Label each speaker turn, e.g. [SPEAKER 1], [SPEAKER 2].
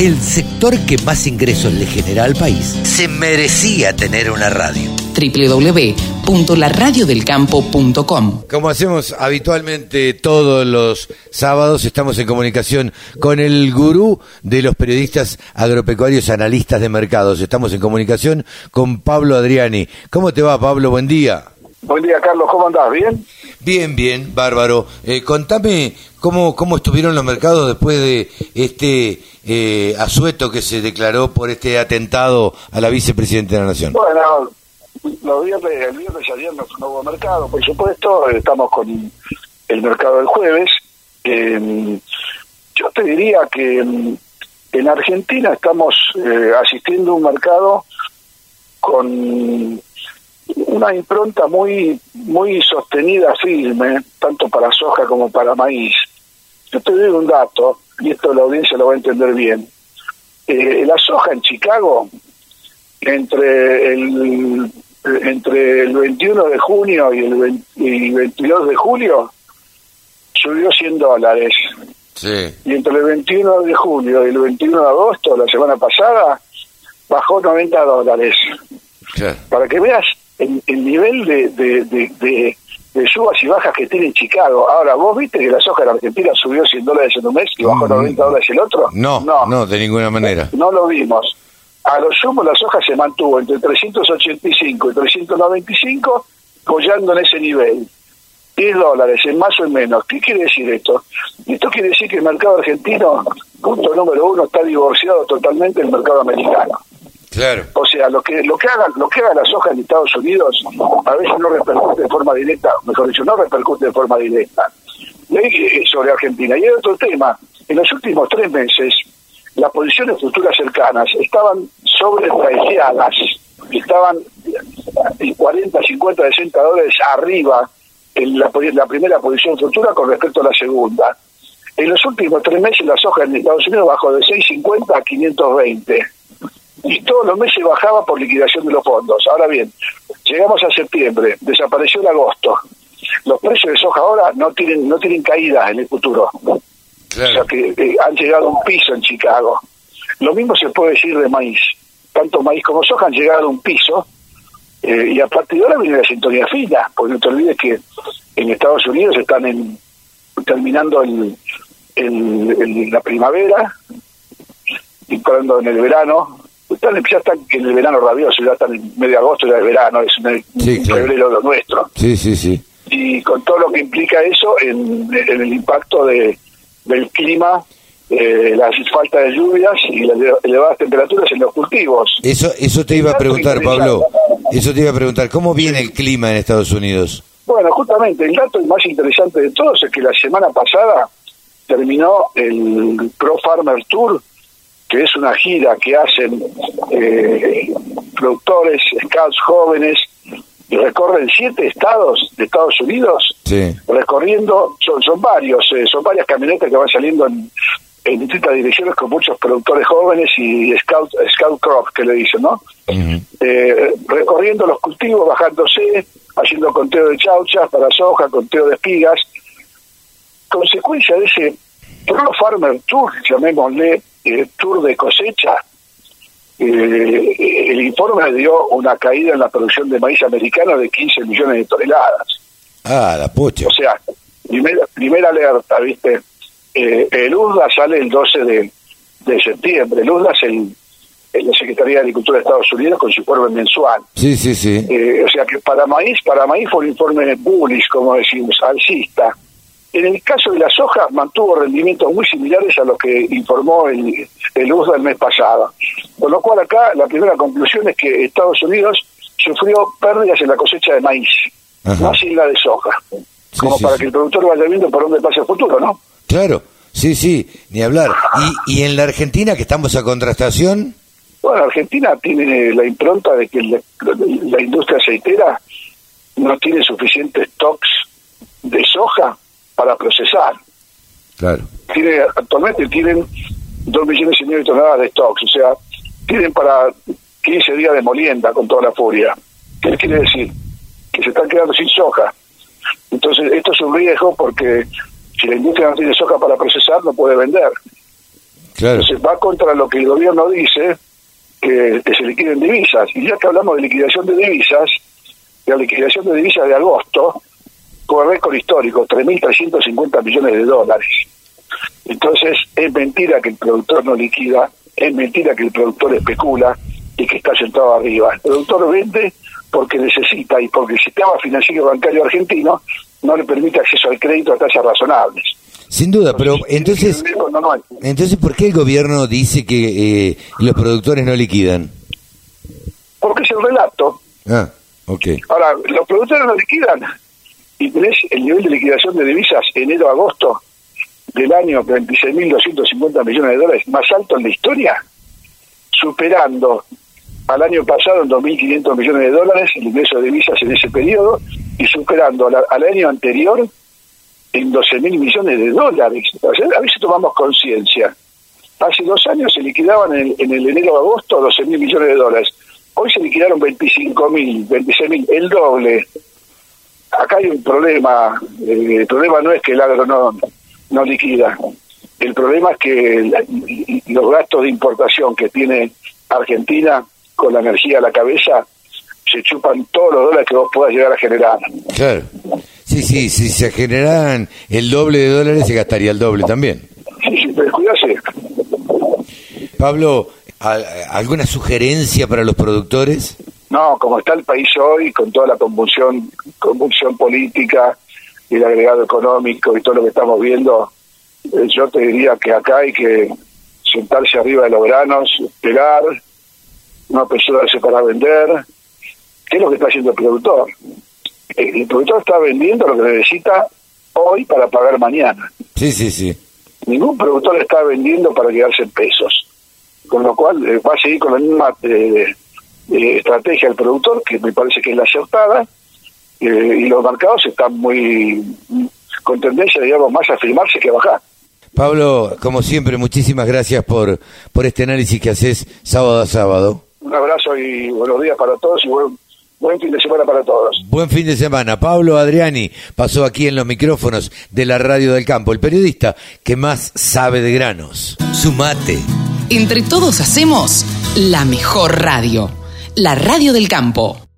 [SPEAKER 1] el sector que más ingresos le genera al país se merecía tener una radio
[SPEAKER 2] www.laradiodelcampo.com
[SPEAKER 1] Como hacemos habitualmente todos los sábados, estamos en comunicación con el gurú de los periodistas agropecuarios analistas de mercados. Estamos en comunicación con Pablo Adriani. ¿Cómo te va, Pablo? Buen día.
[SPEAKER 3] Buen día, Carlos. ¿Cómo andás? ¿Bien?
[SPEAKER 1] Bien, bien, bárbaro. Eh, contame cómo, cómo estuvieron los mercados después de este eh, asueto que se declaró por este atentado a la vicepresidenta de la Nación.
[SPEAKER 3] Bueno, los viernes, el viernes y ayer no hubo mercado, por supuesto. Estamos con el mercado del jueves. Eh, yo te diría que mm, en Argentina estamos eh, asistiendo a un mercado con una impronta muy muy sostenida, firme, tanto para soja como para maíz. Yo te doy un dato, y esto la audiencia lo va a entender bien. Eh, la soja en Chicago, entre el entre el 21 de junio y el 22 de julio, subió 100 dólares.
[SPEAKER 1] Sí.
[SPEAKER 3] Y entre el 21 de julio y el 21 de agosto, la semana pasada, bajó 90 dólares. Para que veas el, nivel de, de, subas y bajas que tiene Chicago. Ahora, ¿vos viste que la soja en Argentina subió 100 dólares en un mes y bajó 90 mm. dólares el otro?
[SPEAKER 1] No, no, no, de ninguna manera.
[SPEAKER 3] No, lo vimos. A lo sumo la soja se mantuvo entre 385 y 395, collando en ese nivel. 10 dólares, en más o en menos. ¿Qué quiere decir esto? Esto quiere decir que el mercado argentino, punto número uno, está divorciado totalmente del mercado americano.
[SPEAKER 1] Claro.
[SPEAKER 3] O sea, lo que lo que haga lo que haga la soja en Estados Unidos a veces no repercute de forma directa, mejor dicho, no repercute de forma directa. Y sobre Argentina. Y hay otro tema. En los últimos tres meses, las posiciones futuras cercanas estaban sobrepreciadas, estaban 40, 50, 60 dólares arriba en la, la primera posición futura con respecto a la segunda. En los últimos tres meses la soja en Estados Unidos bajó de 6.50 a 520 y todos los meses bajaba por liquidación de los fondos. Ahora bien, llegamos a septiembre, desapareció el agosto. Los precios de soja ahora no tienen no tienen caídas en el futuro. O sea que eh, han llegado a un piso en Chicago. Lo mismo se puede decir de maíz. Tanto maíz como soja han llegado a un piso eh, y a partir de ahora viene la sintonía fina, porque no te olvides que en Estados Unidos están en, terminando el, el, la primavera, y entrando en el verano, están, ya están en el verano rabioso, ya están en medio de agosto, ya es verano, es en febrero lo nuestro.
[SPEAKER 1] Sí, sí, sí.
[SPEAKER 3] Y con todo lo que implica eso en, en el impacto de, del clima, eh, la falta de lluvias y las elevadas temperaturas en los cultivos.
[SPEAKER 1] Eso, eso te iba a preguntar, Pablo. Eso te iba a preguntar. ¿Cómo viene el clima en Estados Unidos?
[SPEAKER 3] Bueno, justamente el dato más interesante de todos es que la semana pasada terminó el Pro Farmer Tour que es una gira que hacen eh, productores, scouts jóvenes, y recorren siete estados de Estados Unidos, recorriendo, son, son varios, eh, son varias camionetas que van saliendo en, distintas direcciones con muchos productores jóvenes y scout, scout crop, que le dicen, ¿no? Eh, recorriendo los cultivos, bajándose, haciendo conteo de chauchas para soja, conteo de espigas. Consecuencia de ese Pro Farmer Tour, llamémosle, el tour de cosecha, eh, el informe dio una caída en la producción de maíz americano de 15 millones de toneladas.
[SPEAKER 1] Ah, la pucha.
[SPEAKER 3] O sea, primera, primera alerta, ¿viste? Eh, el USDA sale el 12 de, de septiembre. El USDA es el, la Secretaría de Agricultura de Estados Unidos con su informe mensual.
[SPEAKER 1] Sí, sí, sí.
[SPEAKER 3] Eh, o sea que para maíz, para maíz fue un informe bullish, como decimos, alcista. En el caso de la soja, mantuvo rendimientos muy similares a los que informó el, el USDA el mes pasado. Con lo cual acá la primera conclusión es que Estados Unidos sufrió pérdidas en la cosecha de maíz, más en la de soja. como para que el productor vaya viendo por dónde pasa el futuro, ¿no?
[SPEAKER 1] Claro, sí, sí, ni hablar. ¿Y, y en la Argentina, que estamos a contrastación?
[SPEAKER 3] Bueno, Argentina tiene la impronta de que la industria aceitera no tiene suficientes stocks de soja para procesar.
[SPEAKER 1] Claro.
[SPEAKER 3] Tiene, actualmente tienen dos millones y medio de toneladas de stocks, o sea, tienen para 15 días de molienda con toda la furia. ¿Qué quiere decir? Que se están quedando sin soja. Entonces, esto es un riesgo porque si la industria no tiene soja para procesar, no puede vender.
[SPEAKER 1] Claro.
[SPEAKER 3] Entonces va contra lo que el gobierno dice, que, que se liquiden divisas. Y ya que hablamos de liquidación de divisas, la liquidación de divisas de agosto fue récord histórico, 3.350 millones de dólares. Entonces, es mentira que el productor no liquida, es mentira que el productor especula y que está sentado arriba. El productor vende porque necesita y porque el sistema financiero bancario argentino no le permite acceso al crédito a tasas razonables.
[SPEAKER 1] Sin duda, pero entonces, entonces ¿por qué el gobierno dice que eh, los productores no liquidan?
[SPEAKER 3] Porque es el relato.
[SPEAKER 1] Ah, ok.
[SPEAKER 3] Ahora, los productores no liquidan y tenés el nivel de liquidación de divisas enero-agosto del año 26.250 millones de dólares más alto en la historia, superando al año pasado en 2.500 millones de dólares el ingreso de divisas en ese periodo y superando al, año anterior en 12.000 millones de dólares. A veces tomamos conciencia. Hace dos años se liquidaban en, en el enero-agosto 12.000 millones de dólares. Hoy se liquidaron 25.000, 26.000, el doble. Acá hay un problema. eh, el problema no es que el agro no, no liquida. El problema es que los gastos de importación que tiene Argentina con la energía a la cabeza se chupan todos los dólares que vos puedas llegar a generar.
[SPEAKER 1] Claro. Sí, sí, si se generaran el doble de dólares se gastaría el doble también.
[SPEAKER 3] Sí, sí, pero cuídate.
[SPEAKER 1] Pablo, ¿al- ¿alguna sugerencia para los productores?
[SPEAKER 3] No, como está el país hoy, con toda la convulsión, convulsión política y el agregado económico y todo lo que estamos viendo, eh, yo te diría que acá hay que sentarse arriba de los granos, esperar, no apresurarse para vender. ¿Qué es lo que está haciendo el productor? El, el productor está vendiendo lo que necesita hoy para pagar mañana.
[SPEAKER 1] Sí, sí, sí.
[SPEAKER 3] Ningún productor está vendiendo para quedarse en pesos. Con lo cual eh, va a seguir con la misma eh, eh, estrategia el productor, que me parece que es la acertada, eh, y los mercados están muy con tendencia, digamos, más a firmarse que a bajar.
[SPEAKER 1] Pablo, como siempre, muchísimas gracias por, por este análisis que haces sábado a sábado.
[SPEAKER 3] Un abrazo y buenos días para todos y buen, buen fin de semana para todos.
[SPEAKER 1] Buen fin de semana. Pablo Adriani pasó aquí en los micrófonos de la Radio del Campo, el periodista que más sabe de granos. Sumate.
[SPEAKER 2] Entre todos hacemos la mejor radio. La radio del campo.